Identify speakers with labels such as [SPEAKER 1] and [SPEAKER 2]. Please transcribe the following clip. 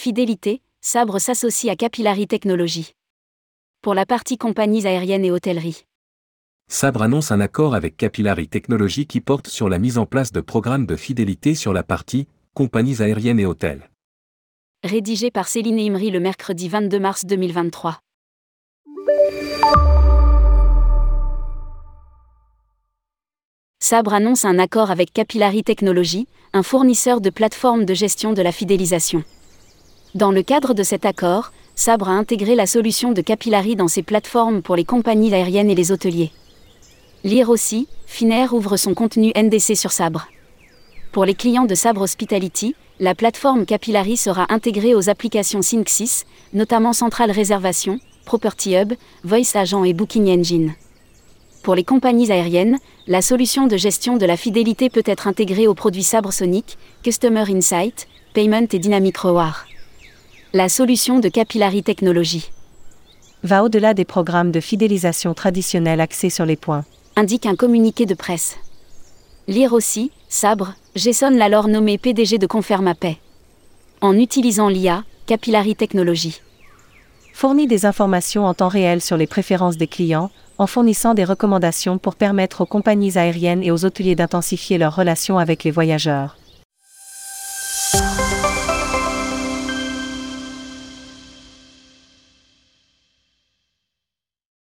[SPEAKER 1] Fidélité, Sabre s'associe à Capillary Technologies. Pour la partie compagnies aériennes et hôtellerie.
[SPEAKER 2] Sabre annonce un accord avec Capillary Technologies qui porte sur la mise en place de programmes de fidélité sur la partie compagnies aériennes et hôtels.
[SPEAKER 1] Rédigé par Céline Imri le mercredi 22 mars 2023. Sabre annonce un accord avec Capillary Technologies, un fournisseur de plateformes de gestion de la fidélisation. Dans le cadre de cet accord, Sabre a intégré la solution de Capillary dans ses plateformes pour les compagnies aériennes et les hôteliers. Lire aussi, Finnair ouvre son contenu NDC sur Sabre. Pour les clients de Sabre Hospitality, la plateforme Capillary sera intégrée aux applications Sync6, notamment Central Réservation, Property Hub, Voice Agent et Booking Engine. Pour les compagnies aériennes, la solution de gestion de la fidélité peut être intégrée aux produits Sabre Sonic, Customer Insight, Payment et Dynamic Reward. La solution de Capillary Technology
[SPEAKER 3] va au-delà des programmes de fidélisation traditionnels axés sur les points,
[SPEAKER 1] indique un communiqué de presse. Lire aussi, Sabre, Jason Lalor nommé PDG de Confermapay. En utilisant l'IA, Capillary Technology
[SPEAKER 3] fournit des informations en temps réel sur les préférences des clients, en fournissant des recommandations pour permettre aux compagnies aériennes et aux hôteliers d'intensifier leurs relations avec les voyageurs.